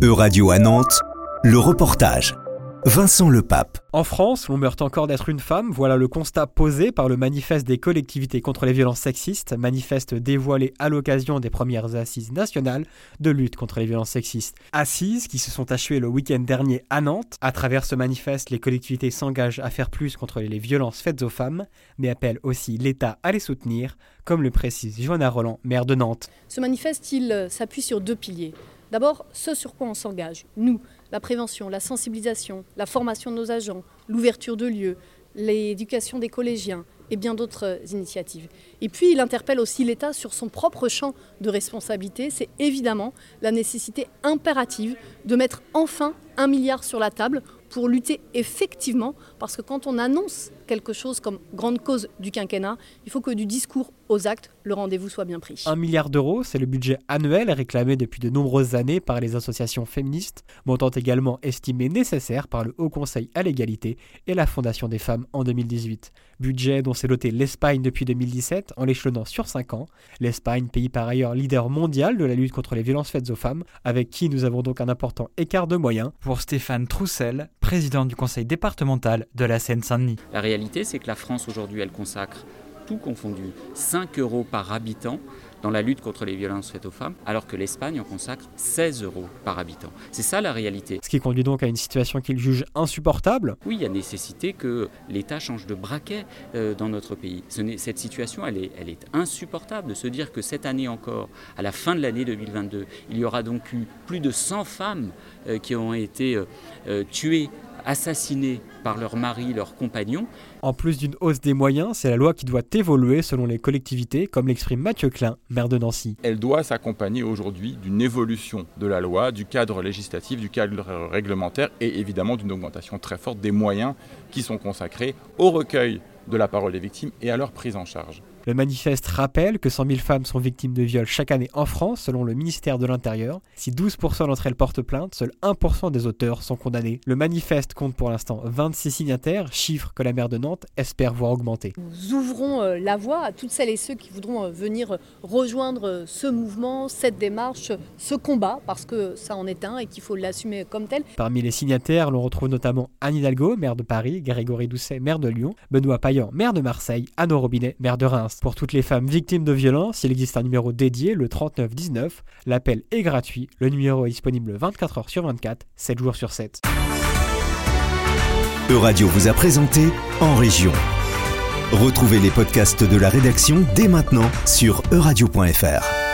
Euradio à Nantes, le reportage. Vincent Le Pape. En France, l'on meurt encore d'être une femme. Voilà le constat posé par le manifeste des collectivités contre les violences sexistes, manifeste dévoilé à l'occasion des premières assises nationales de lutte contre les violences sexistes. Assises qui se sont achevées le week-end dernier à Nantes. À travers ce manifeste, les collectivités s'engagent à faire plus contre les violences faites aux femmes, mais appellent aussi l'État à les soutenir, comme le précise Johanna Roland, maire de Nantes. Ce manifeste, il s'appuie sur deux piliers. D'abord, ce sur quoi on s'engage, nous, la prévention, la sensibilisation, la formation de nos agents, l'ouverture de lieux, l'éducation des collégiens et bien d'autres initiatives. Et puis, il interpelle aussi l'État sur son propre champ de responsabilité. C'est évidemment la nécessité impérative de mettre enfin un milliard sur la table pour lutter effectivement, parce que quand on annonce quelque chose comme grande cause du quinquennat, il faut que du discours aux actes, le rendez-vous soit bien pris. Un milliard d'euros, c'est le budget annuel réclamé depuis de nombreuses années par les associations féministes, montant également estimé nécessaire par le Haut Conseil à l'égalité et la Fondation des femmes en 2018. Budget dont s'est doté l'Espagne depuis 2017 en l'échelonnant sur 5 ans. L'Espagne, pays par ailleurs leader mondial de la lutte contre les violences faites aux femmes, avec qui nous avons donc un important écart de moyens. Pour Stéphane Troussel, président du conseil départemental de la Seine-Saint-Denis. La réalité, c'est que la France aujourd'hui, elle consacre tout confondu 5 euros par habitant dans la lutte contre les violences faites aux femmes, alors que l'Espagne en consacre 16 euros par habitant. C'est ça la réalité. Ce qui conduit donc à une situation qu'il juge insupportable. Oui, il y a nécessité que l'État change de braquet euh, dans notre pays. cette situation, elle est, elle est insupportable de se dire que cette année encore, à la fin de l'année 2022, il y aura donc eu plus de 100 femmes euh, qui ont été euh, tuées assassinés par leur mari, leurs compagnons. En plus d'une hausse des moyens, c'est la loi qui doit évoluer selon les collectivités, comme l'exprime Mathieu Klein, maire de Nancy. Elle doit s'accompagner aujourd'hui d'une évolution de la loi, du cadre législatif, du cadre réglementaire et évidemment d'une augmentation très forte des moyens qui sont consacrés au recueil de la parole des victimes et à leur prise en charge. Le manifeste rappelle que 100 000 femmes sont victimes de viols chaque année en France, selon le ministère de l'Intérieur. Si 12% d'entre elles portent plainte, seuls 1% des auteurs sont condamnés. Le manifeste compte pour l'instant 26 signataires, chiffre que la maire de Nantes espère voir augmenter. Nous ouvrons euh, la voie à toutes celles et ceux qui voudront euh, venir rejoindre euh, ce mouvement, cette démarche, ce combat, parce que ça en est un et qu'il faut l'assumer comme tel. Parmi les signataires, l'on retrouve notamment Anne Hidalgo, maire de Paris, Grégory Doucet, maire de Lyon, Benoît Payan, maire de Marseille, Anne Robinet, maire de Reims. Pour toutes les femmes victimes de violences, il existe un numéro dédié, le 3919. L'appel est gratuit. Le numéro est disponible 24 heures sur 24, 7 jours sur 7. Euradio vous a présenté En Région. Retrouvez les podcasts de la rédaction dès maintenant sur euradio.fr.